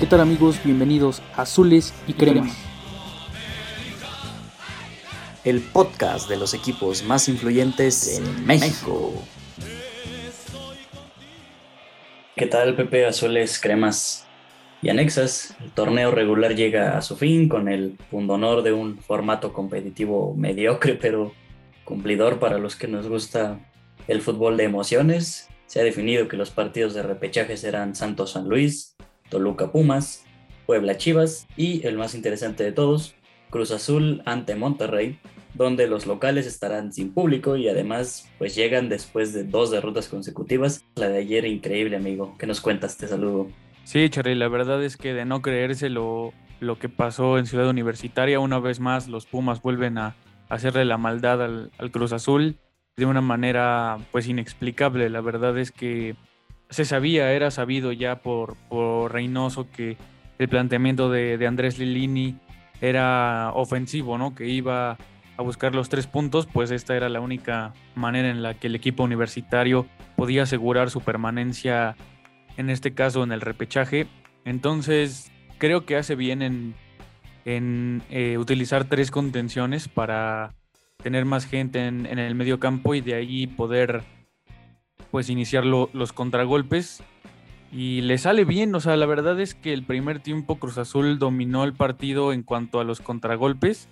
¿Qué tal amigos? Bienvenidos a Azules y Cremas. El podcast de los equipos más influyentes en México. ¿Qué tal Pepe Azules, Cremas y Anexas? El torneo regular llega a su fin con el pundonor de un formato competitivo mediocre pero cumplidor para los que nos gusta el fútbol de emociones. Se ha definido que los partidos de repechaje serán Santos San Luis, Toluca Pumas, Puebla Chivas y el más interesante de todos, Cruz Azul ante Monterrey, donde los locales estarán sin público y además pues llegan después de dos derrotas consecutivas. La de ayer increíble amigo, ¿qué nos cuentas? Te saludo. Sí, Charly, la verdad es que de no creerse lo, lo que pasó en Ciudad Universitaria, una vez más los Pumas vuelven a hacerle la maldad al, Cruz Azul de una manera pues inexplicable. La verdad es que se sabía, era sabido ya por, Reynoso que el planteamiento de, Andrés Lilini era ofensivo, ¿no? Que iba a buscar los tres puntos, pues esta era la única manera en la que el equipo universitario podía asegurar su permanencia, en este caso en el repechaje. Entonces, creo que hace bien en, en eh, utilizar tres contenciones para tener más gente en, el medio campo y de ahí poder pues iniciar los contragolpes y le sale bien, o sea, la verdad es que el primer tiempo Cruz Azul dominó el partido en cuanto a los contragolpes.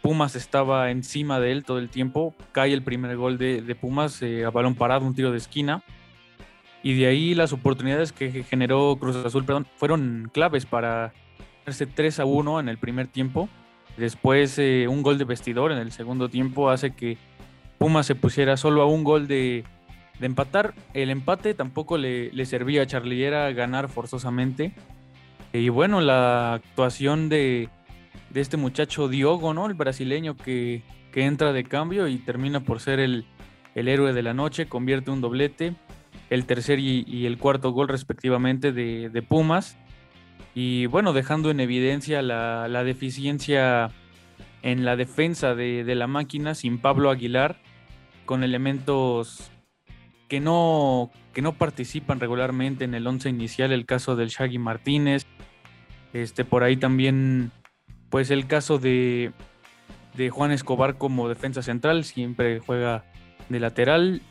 Pumas estaba encima de él todo el tiempo, cae el primer gol de, Pumas eh, a balón parado, un tiro de esquina. Y de ahí las oportunidades que generó Cruz Azul perdón, fueron claves para hacerse 3 a 1 en el primer tiempo. Después eh, un gol de vestidor en el segundo tiempo hace que Pumas se pusiera solo a un gol de, empatar. El empate tampoco le, servía a Charlie, era ganar forzosamente. Y bueno, la actuación de, este muchacho Diogo, ¿no? El brasileño que, entra de cambio y termina por ser el, héroe de la noche, convierte un doblete, el tercer y, el cuarto gol respectivamente de, Pumas. Y bueno, dejando en evidencia la, deficiencia en la defensa de, de la máquina sin Pablo Aguilar, con elementos que no, que no participan regularmente en el once inicial, el caso del Shaggy Martínez, este, por ahí también, pues el caso de, de Juan Escobar como defensa central, siempre juega de lateral,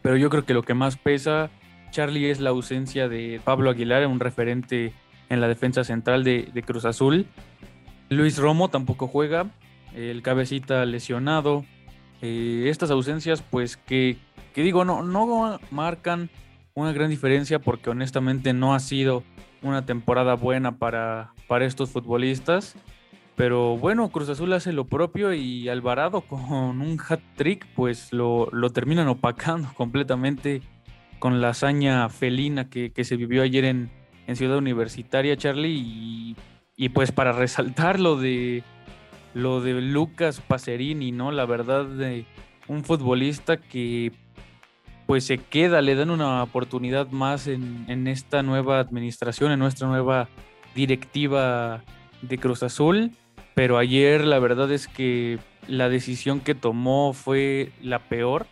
pero yo creo que lo que más pesa, Charlie, es la ausencia de Pablo Aguilar, un referente en la defensa central de, Cruz Azul. Luis Romo tampoco juega, el cabecita lesionado. Eh, estas ausencias, pues que, que digo, no, no marcan una gran diferencia porque honestamente no ha sido una temporada buena para, para estos futbolistas. Pero bueno, Cruz Azul hace lo propio y Alvarado con un hat trick pues lo, lo terminan opacando completamente con la hazaña felina que, se vivió ayer en, en, Ciudad Universitaria, Charlie. Y, y, pues para resaltar lo de, lo de Lucas Pacerini, ¿no? La verdad de un futbolista que pues se queda, le dan una oportunidad más en, esta nueva administración, en nuestra nueva directiva de Cruz Azul. Pero ayer la verdad es que la decisión que tomó fue la peor.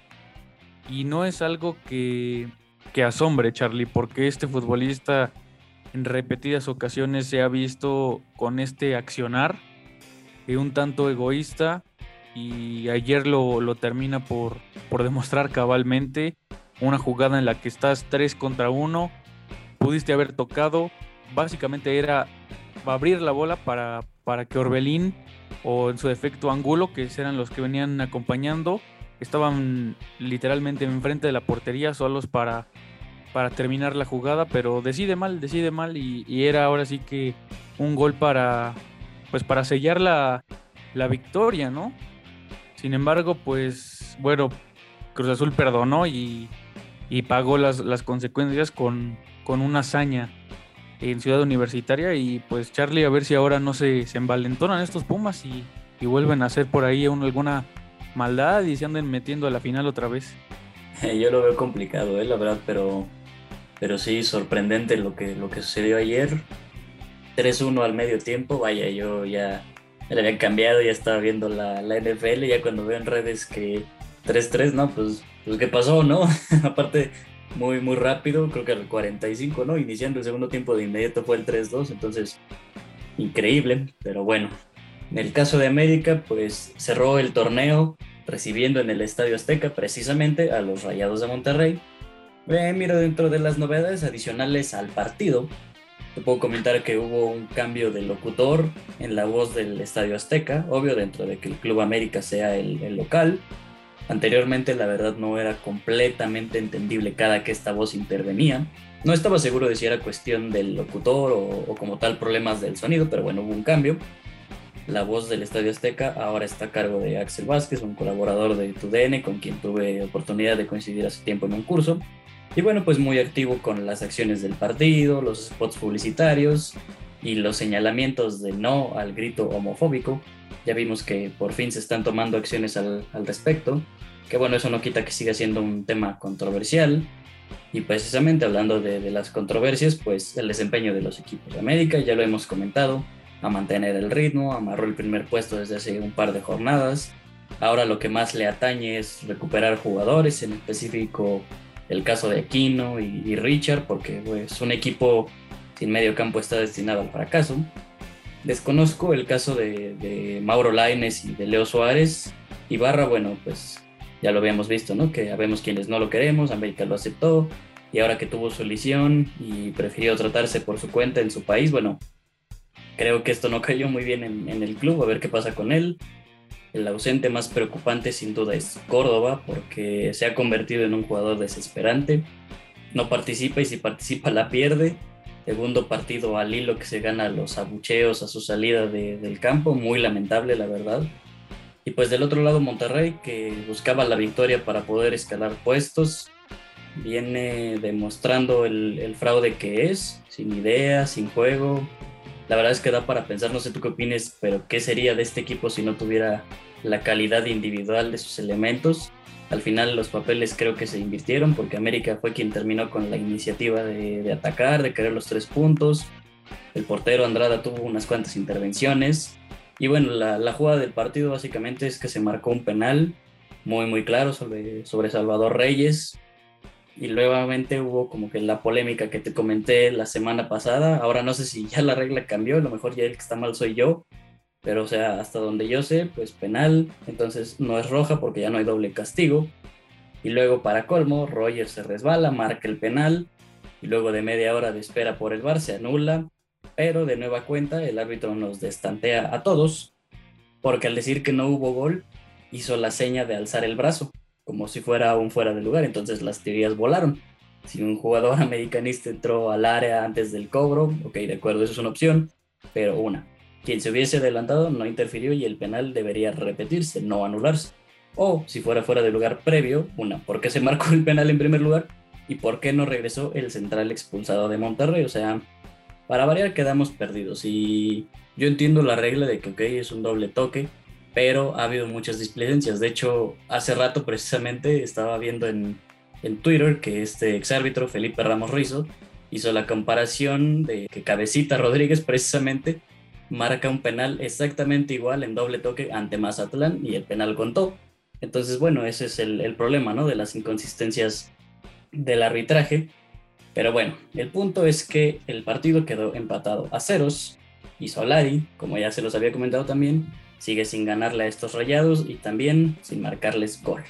Y no es algo que, que asombre, Charlie, porque este futbolista en repetidas ocasiones se ha visto con este accionar eh, un tanto egoísta y ayer lo, lo termina por, por demostrar cabalmente una jugada en la que estás 3 contra 1, pudiste haber tocado, básicamente era abrir la bola para, para que Orbelín o en su defecto Angulo, que eran los que venían acompañando, estaban literalmente enfrente de la portería solos para, para terminar la jugada, pero decide mal, decide mal y, era ahora sí que un gol para pues para sellar la, la victoria, ¿no? Sin embargo, pues bueno, Cruz Azul perdonó y, y pagó las, las consecuencias con, con, una hazaña en Ciudad Universitaria y pues Charlie a ver si ahora no se, se envalentonan estos Pumas y, y vuelven a hacer por ahí alguna maldad y se anden metiendo a la final otra vez. Yo lo veo complicado, ¿eh? la verdad, pero, pero sí, sorprendente lo que, lo que sucedió ayer. 3-1 al medio tiempo, vaya, yo ya, le había cambiado, ya estaba viendo la, la NFL, ya cuando veo en redes que 3-3, ¿no? Pues, pues, ¿qué pasó, no? Aparte, muy, muy rápido, creo que al 45, ¿no? Iniciando el segundo tiempo de inmediato fue el 3-2, entonces, increíble, pero bueno. En el caso de América, pues cerró el torneo recibiendo en el Estadio Azteca precisamente a los Rayados de Monterrey. Eh, mira, dentro de las novedades adicionales al partido, te puedo comentar que hubo un cambio de locutor en la voz del Estadio Azteca, obvio dentro de que el Club América sea el local, Anteriormente la verdad no era completamente entendible cada que esta voz intervenía. No estaba seguro de si era cuestión del locutor o, como tal problemas del sonido, pero bueno, hubo un cambio. La voz del Estadio Azteca ahora está a cargo de Axel Vázquez, un colaborador de TUDN con quien tuve oportunidad de coincidir hace tiempo en un curso. Y bueno, pues muy activo con las acciones del partido, los spots publicitarios y los señalamientos de no al grito homofóbico. Ya vimos que por fin se están tomando acciones al, al respecto que bueno, eso no quita que siga siendo un tema controversial. Y precisamente hablando de, las controversias, pues el desempeño de los equipos de América, ya lo hemos comentado, a mantener el ritmo, amarró el primer puesto desde hace un par de jornadas. Ahora lo que más le atañe es recuperar jugadores, en específico el caso de Aquino y, Richard, porque pues, un equipo sin medio campo está destinado al fracaso. Desconozco el caso de, Mauro Laines y de Leo Suárez. Ibarra, bueno, pues ya lo habíamos visto, ¿no? Que habemos quienes no lo queremos, América lo aceptó, y ahora que tuvo su lesión y prefirió tratarse por su cuenta en su país, bueno, creo que esto no cayó muy bien en, en el club, a ver qué pasa con él. El ausente más preocupante sin duda es Córdoba, porque se ha convertido en un jugador desesperante. No participa y si participa la pierde. Segundo partido al hilo que se gana los abucheos a su salida de, del campo, muy lamentable la verdad. Y pues del otro lado Monterrey, que buscaba la victoria para poder escalar puestos, viene demostrando el, fraude que es, sin idea, sin juego. La verdad es que da para pensar, no sé tú qué opines, pero ¿qué sería de este equipo si no tuviera la calidad individual de sus elementos? Al final los papeles creo que se invirtieron porque América fue quien terminó con la iniciativa de, atacar, de querer los tres puntos. El portero Andrada tuvo unas cuantas intervenciones y bueno, la, jugada del partido básicamente es que se marcó un penal muy, muy claro sobre Salvador Reyes. Y nuevamente hubo como que la polémica que te comenté la semana pasada. Ahora no sé si ya la regla cambió, a lo mejor ya el que está mal soy yo. Pero o sea, hasta donde yo sé, pues penal. Entonces no es roja porque ya no hay doble castigo. Y luego para colmo, Rogers se resbala, marca el penal. Y luego de media hora de espera por el bar se anula pero de nueva cuenta el árbitro nos destantea a todos porque al decir que no hubo gol hizo la seña de alzar el brazo como si fuera un fuera de lugar, entonces las teorías volaron. Si un jugador americanista entró al área antes del cobro, ok, de acuerdo, eso es una opción, pero una, quien se hubiese adelantado no interfirió y el penal debería repetirse, no anularse. O si fuera fuera de lugar previo, una, ¿por qué se marcó el penal en primer lugar? ¿Y por qué no regresó el central expulsado de Monterrey? O sea, para variar quedamos perdidos y yo entiendo la regla de que, ok, es un doble toque, pero ha habido muchas displicencias. De hecho, hace rato precisamente estaba viendo en, en Twitter que este exárbitro, Felipe Ramos Rizo, hizo la comparación de que Cabecita Rodríguez precisamente marca un penal exactamente igual en doble toque ante Mazatlán y el penal contó. Entonces, bueno, ese es el, el problema, ¿no? De las inconsistencias del arbitraje pero bueno, el punto es que el partido quedó empatado a ceros y Solari, como ya se los había comentado también, sigue sin ganarle a estos rayados y también sin marcarles gol.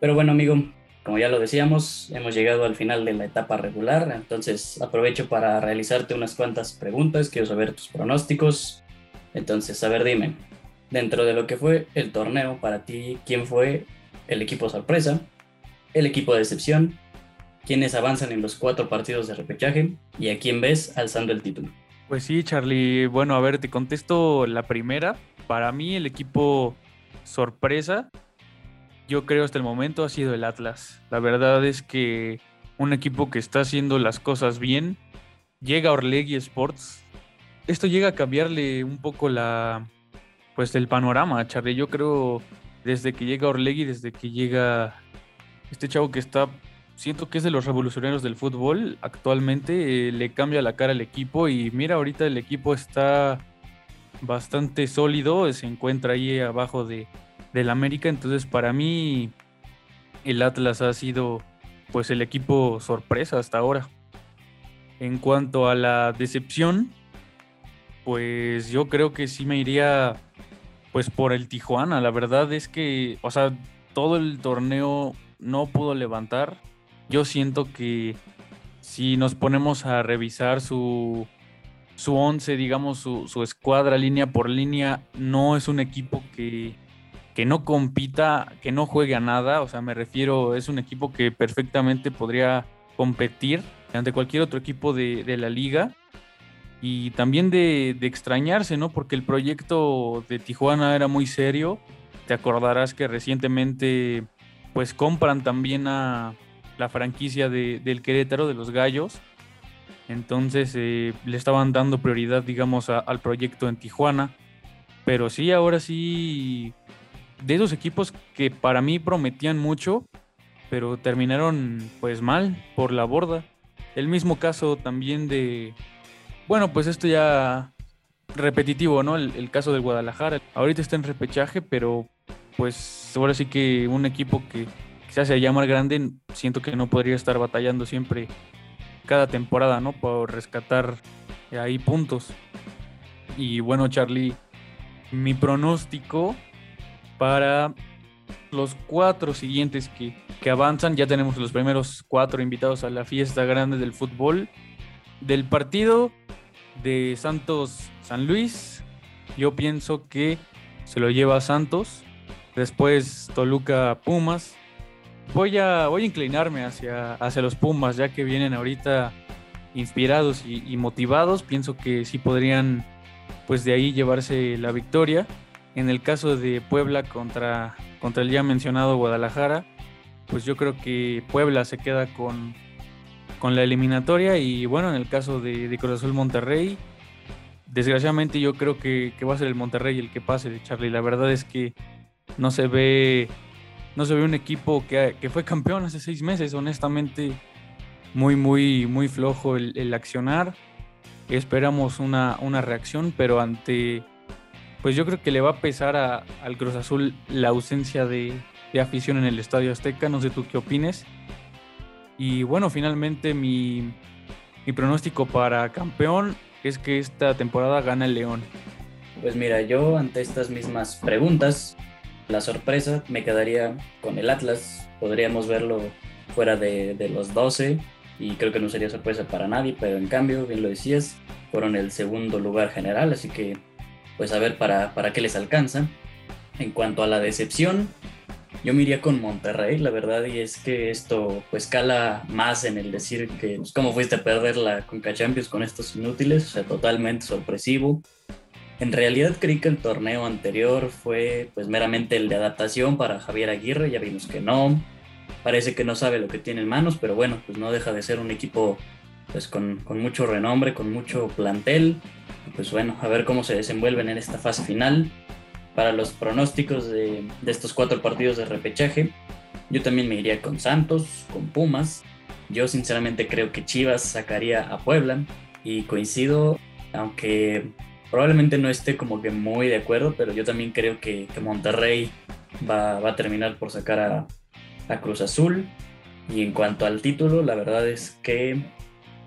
Pero bueno, amigo, como ya lo decíamos, hemos llegado al final de la etapa regular, entonces aprovecho para realizarte unas cuantas preguntas, quiero saber tus pronósticos. Entonces, a ver, dime, dentro de lo que fue el torneo para ti, ¿quién fue el equipo sorpresa, el equipo de excepción quiénes avanzan en los cuatro partidos de repechaje y a quién ves alzando el título. Pues sí, Charlie. Bueno, a ver, te contesto la primera. Para mí el equipo sorpresa, yo creo hasta el momento ha sido el Atlas. La verdad es que un equipo que está haciendo las cosas bien, llega Orlegui Sports. Esto llega a cambiarle un poco la, pues el panorama, Charlie. Yo creo desde que llega Orlegui, desde que llega este chavo que está siento que es de los revolucionarios del fútbol. Actualmente eh, le cambia la cara al equipo y mira, ahorita el equipo está bastante sólido, se encuentra ahí abajo de, del América. Entonces, para mí, el Atlas ha sido pues el equipo sorpresa hasta ahora. En cuanto a la decepción, pues yo creo que sí me iría pues por el Tijuana. La verdad es que, o sea, todo el torneo no pudo levantar. Yo siento que si nos ponemos a revisar su, su once, digamos, su, su escuadra línea por línea, no es un equipo que, que no compita, que no juegue a nada. O sea, me refiero, es un equipo que perfectamente podría competir ante cualquier otro equipo de, la liga. Y también de, extrañarse, ¿no? Porque el proyecto de Tijuana era muy serio. Te acordarás que recientemente, pues compran también a la franquicia del Querétaro, de los Gallos. Entonces eh, le estaban dando prioridad, digamos, al proyecto en Tijuana. Pero sí, ahora sí de esos equipos que para mí prometían mucho, pero terminaron pues mal por la borda. El mismo caso también de, bueno, pues esto ya repetitivo, ¿no? El, caso del Guadalajara. Ahorita está en repechaje, pero pues ahora sí que un equipo que quizás se llama grande, siento que no podría estar batallando siempre cada temporada, ¿no? Por rescatar ahí puntos. Y bueno, Charlie, mi pronóstico para los cuatro siguientes que, avanzan. Ya tenemos los primeros cuatro invitados a la fiesta grande del fútbol. Del partido de Santos San Luis, yo pienso que se lo lleva Santos. Después Toluca Pumas. Voy a, voy a inclinarme hacia, hacia los Pumas, ya que vienen ahorita inspirados y, motivados. Pienso que sí podrían, pues de ahí llevarse la victoria. En el caso de Puebla contra, contra el ya mencionado Guadalajara, pues yo creo que Puebla se queda con, con la eliminatoria y bueno, en el caso de, de Cruz Azul Monterrey, desgraciadamente yo creo que, va a ser el Monterrey el que pase de Charlie. La verdad es que no se ve, no se ve un equipo que, fue campeón hace seis meses, honestamente, muy, muy, muy flojo el, accionar. Esperamos una, una reacción, pero ante pues yo creo que le va a pesar al Cruz Azul la ausencia de, afición en el Estadio Azteca. No sé tú qué opines. Y bueno, finalmente mi, pronóstico para campeón es que esta temporada gana el León. Pues mira, yo ante estas mismas preguntas, la sorpresa me quedaría con el Atlas. Podríamos verlo fuera de, de, los 12 y creo que no sería sorpresa para nadie, pero en cambio, bien lo decías, fueron el segundo lugar general, así que pues a ver para, para qué les alcanza. En cuanto a la decepción, yo me iría con Monterrey, la verdad, y es que esto pues cala más en el decir que pues, cómo fuiste a perder la Conca Champions con estos inútiles, o sea, totalmente sorpresivo. En realidad creí que el torneo anterior fue pues meramente el de adaptación para Javier Aguirre, ya vimos que no. Parece que no sabe lo que tiene en manos, pero bueno, pues no deja de ser un equipo pues con, con mucho renombre, con mucho plantel pues bueno, a ver cómo se desenvuelven en esta fase final. Para los pronósticos de, estos cuatro partidos de repechaje, yo también me iría con Santos, con Pumas. Yo sinceramente creo que Chivas sacaría a Puebla y coincido, aunque probablemente no esté como que muy de acuerdo, pero yo también creo que, Monterrey va, a terminar por sacar a, a Cruz Azul. Y en cuanto al título, la verdad es que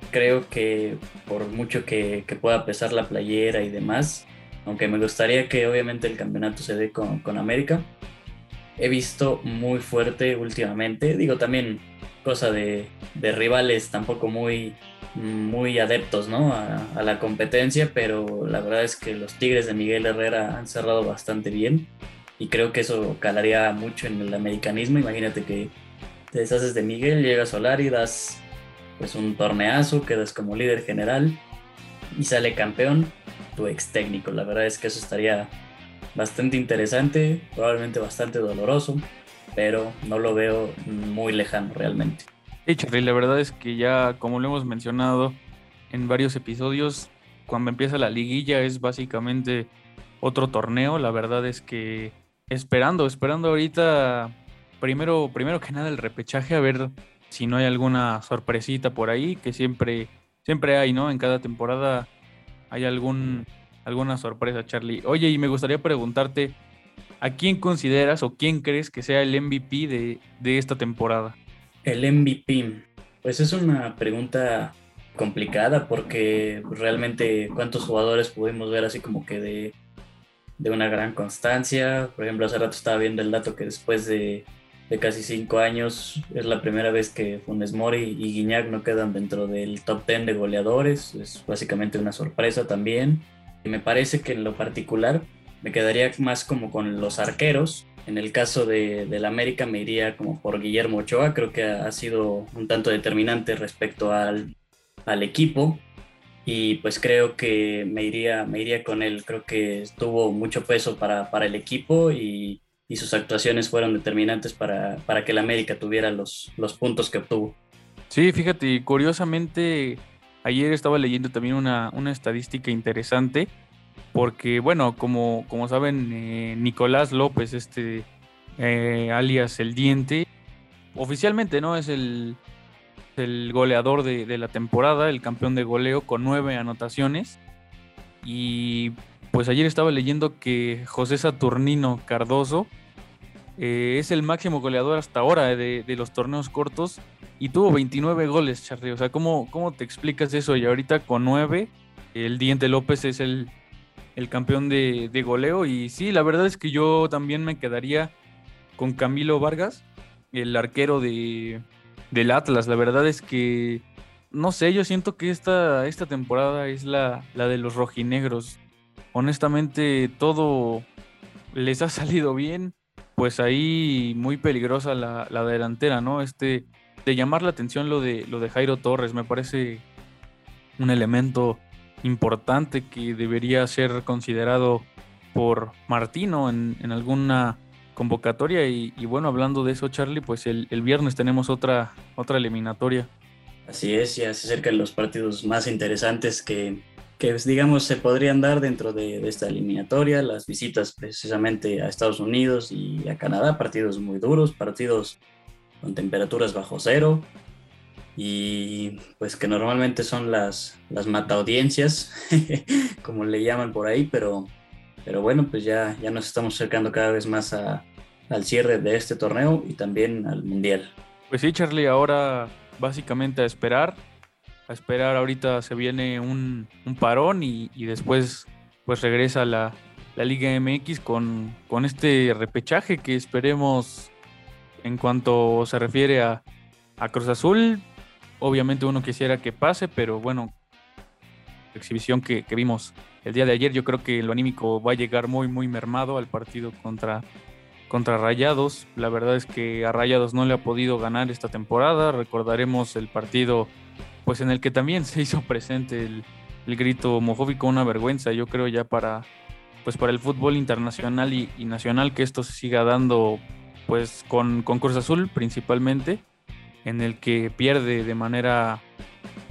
creo que por mucho que, pueda pesar la playera y demás, aunque me gustaría que obviamente el campeonato se dé con, América, he visto muy fuerte últimamente, digo también cosa de, rivales tampoco muy, muy adeptos ¿no? a, a, la competencia, pero la verdad es que los Tigres de Miguel Herrera han cerrado bastante bien y creo que eso calaría mucho en el americanismo. Imagínate que te deshaces de Miguel, llega Solari, das pues un torneazo, quedas como líder general y sale campeón tu ex técnico. La verdad es que eso estaría bastante interesante, probablemente bastante doloroso, pero no lo veo muy lejano realmente. Sí, Charlie, la verdad es que ya, como lo hemos mencionado en varios episodios, cuando empieza la liguilla es básicamente otro torneo. La verdad es que esperando, esperando ahorita, primero, primero que nada el repechaje, a ver si no hay alguna sorpresita por ahí, que siempre, siempre hay, ¿no? En cada temporada hay algún, alguna sorpresa, Charlie. Oye, y me gustaría preguntarte, ¿a quién consideras o quién crees que sea el MVP de, de esta temporada? El MVP, pues es una pregunta complicada porque realmente cuántos jugadores pudimos ver así como que de, de una gran constancia. Por ejemplo, hace rato estaba viendo el dato que después de, de casi cinco años es la primera vez que Funes Mori y Guiñac no quedan dentro del top 10 de goleadores. Es básicamente una sorpresa también. Y me parece que en lo particular me quedaría más como con los arqueros. En el caso de, del América me iría como por Guillermo Ochoa, creo que ha sido un tanto determinante respecto al, al equipo y pues creo que me iría, me iría con él, creo que tuvo mucho peso para, para el equipo y, y, sus actuaciones fueron determinantes para, para que el América tuviera los, los puntos que obtuvo. Sí, fíjate, curiosamente ayer estaba leyendo también una, una estadística interesante porque bueno, como, como saben, eh, Nicolás López, este eh, alias El Diente, oficialmente no es el, el goleador de, la temporada, el campeón de goleo con nueve anotaciones. Y pues ayer estaba leyendo que José Saturnino Cardoso eh, es el máximo goleador hasta ahora de, los torneos cortos y tuvo 29 goles, Charlie. O sea, ¿cómo, cómo te explicas eso? Y ahorita con nueve, el Diente López es el, el campeón de, de, goleo. Y sí, la verdad es que yo también me quedaría con Camilo Vargas, el arquero de, del Atlas. La verdad es que, no sé, yo siento que esta, esta temporada es la, la de los rojinegros. Honestamente, todo les ha salido bien. Pues ahí muy peligrosa la, la delantera, ¿no? Este, de llamar la atención lo de, lo de Jairo Torres, me parece un elemento importante que debería ser considerado por Martino en, en alguna convocatoria. Y, bueno, hablando de eso, Charlie, pues el, viernes tenemos otra, otra eliminatoria. Así es, ya se acercan los partidos más interesantes que, que digamos, se podrían dar dentro de, esta eliminatoria. Las visitas precisamente a Estados Unidos y a Canadá, partidos muy duros, partidos con temperaturas bajo cero y pues que normalmente son las, las mata audiencias, como le llaman por ahí, pero, pero bueno, pues ya, ya nos estamos acercando cada vez más a, al cierre de este torneo y también al Mundial. Pues sí, Charlie, ahora básicamente a esperar. A esperar, ahorita se viene un, parón y, después pues regresa la, la Liga MX con, con este repechaje que esperemos en cuanto se refiere a, a Cruz Azul. Obviamente uno quisiera que pase, pero bueno, la exhibición que, vimos el día de ayer, yo creo que lo anímico va a llegar muy, muy mermado al partido contra contra Rayados. La verdad es que a Rayados no le ha podido ganar esta temporada. Recordaremos el partido pues en el que también se hizo presente el, grito homofóbico, una vergüenza, yo creo ya para pues para el fútbol internacional y, nacional que esto se siga dando pues con, con Cruz Azul principalmente, en el que pierde de manera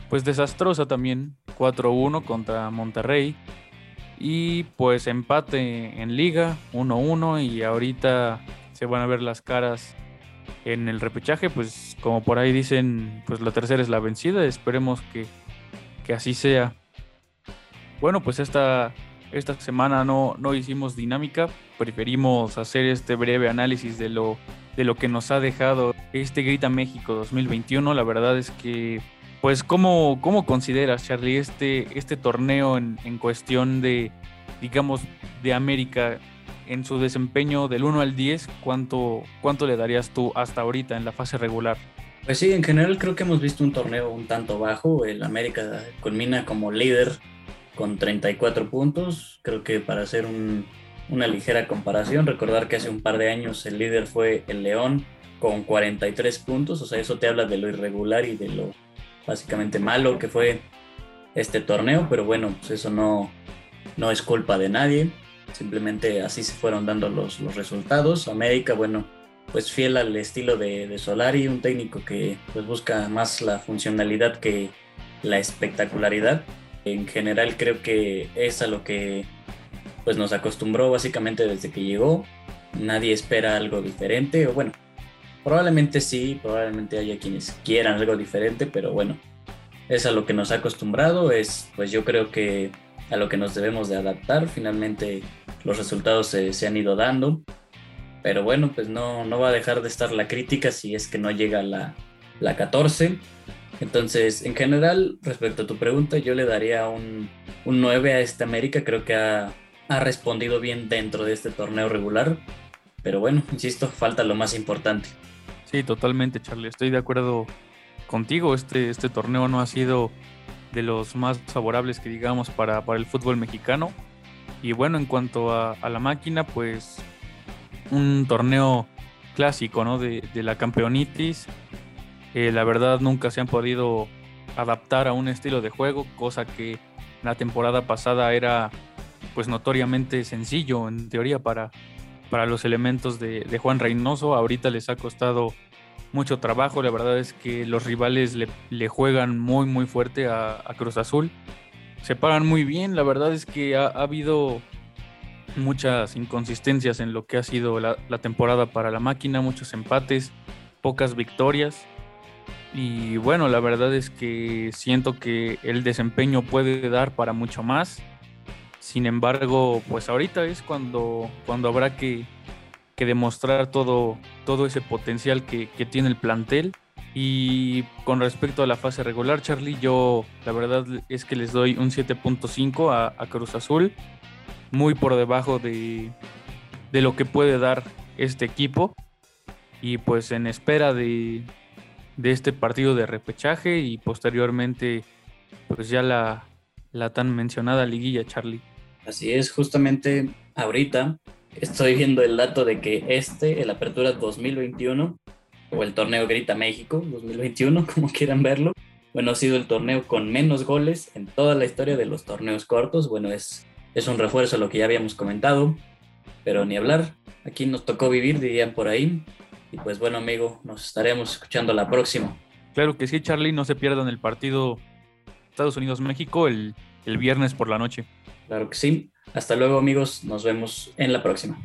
pues desastrosa también 4-1 contra Monterrey. Y pues empate en liga, 1-1 y ahorita se van a ver las caras en el repechaje, pues como por ahí dicen, pues la tercera es la vencida, esperemos que, que así sea. Bueno, pues esta, esta semana no, no hicimos dinámica, preferimos hacer este breve análisis de lo, de lo que nos ha dejado este Grita México 2021. La verdad es que pues, ¿cómo, cómo consideras, Charlie, este, este torneo en, en, cuestión de, digamos, de América en su desempeño del 1 al 10? ¿cuánto, ¿Cuánto le darías tú hasta ahorita en la fase regular? Pues sí, en general creo que hemos visto un torneo un tanto bajo. El América culmina como líder con 34 puntos. Creo que para hacer un, una ligera comparación, recordar que hace un par de años el líder fue el León con 43 puntos. O sea, eso te habla de lo irregular y de lo básicamente malo que fue este torneo, pero bueno, pues eso no, no es culpa de nadie, simplemente así se fueron dando los, los resultados. América, bueno, pues fiel al estilo de, de, Solari, un técnico que pues busca más la funcionalidad que la espectacularidad. En general creo que es a lo que pues nos acostumbró básicamente desde que llegó. Nadie espera algo diferente, o bueno, Probablemente sí, probablemente haya quienes quieran algo diferente, pero bueno, es a lo que nos ha acostumbrado. Es, pues yo creo que a lo que nos debemos de adaptar. Finalmente los resultados se, se han ido dando. Pero bueno, pues no, no va a dejar de estar la crítica si es que no llega la, la 14. Entonces, en general, respecto a tu pregunta, yo le daría un, un 9 a este América. Creo que ha, ha respondido bien dentro de este torneo regular. Pero bueno, insisto, falta lo más importante. Sí, totalmente, Charlie. Estoy de acuerdo contigo. Este, este torneo no ha sido de los más favorables que digamos para, para el fútbol mexicano. Y bueno, en cuanto a, la máquina, pues un torneo clásico ¿no? de, de la campeonitis. Eh, la verdad nunca se han podido adaptar a un estilo de juego, cosa que la temporada pasada era pues notoriamente sencillo en teoría para, para los elementos de, Juan Reynoso. Ahorita les ha costado mucho trabajo. La verdad es que los rivales le, juegan muy, muy fuerte a, Cruz Azul. Se paran muy bien. La verdad es que ha, ha habido muchas inconsistencias en lo que ha sido la, temporada para la máquina, muchos empates, pocas victorias. Y bueno, la verdad es que siento que el desempeño puede dar para mucho más. Sin embargo, pues ahorita es cuando, cuando habrá que, que demostrar todo, todo ese potencial que, que, tiene el plantel. Y con respecto a la fase regular, Charlie, yo la verdad es que les doy un 7.5 a, a, Cruz Azul, muy por debajo de, de, lo que puede dar este equipo. Y pues en espera de, de este partido de repechaje y posteriormente pues ya la, la tan mencionada liguilla, Charlie. Así es, justamente ahorita estoy viendo el dato de que este, el Apertura 2021, o el torneo Grita México 2021, como quieran verlo, bueno, ha sido el torneo con menos goles en toda la historia de los torneos cortos. Bueno, es, es un refuerzo a lo que ya habíamos comentado, pero ni hablar. Aquí nos tocó vivir, dirían por ahí. Y pues bueno, amigo, nos estaremos escuchando la próxima. Claro que sí, Charlie, no se pierdan el partido Estados Unidos-México el, el viernes por la noche. Claro que sí. Hasta luego amigos, nos vemos en la próxima.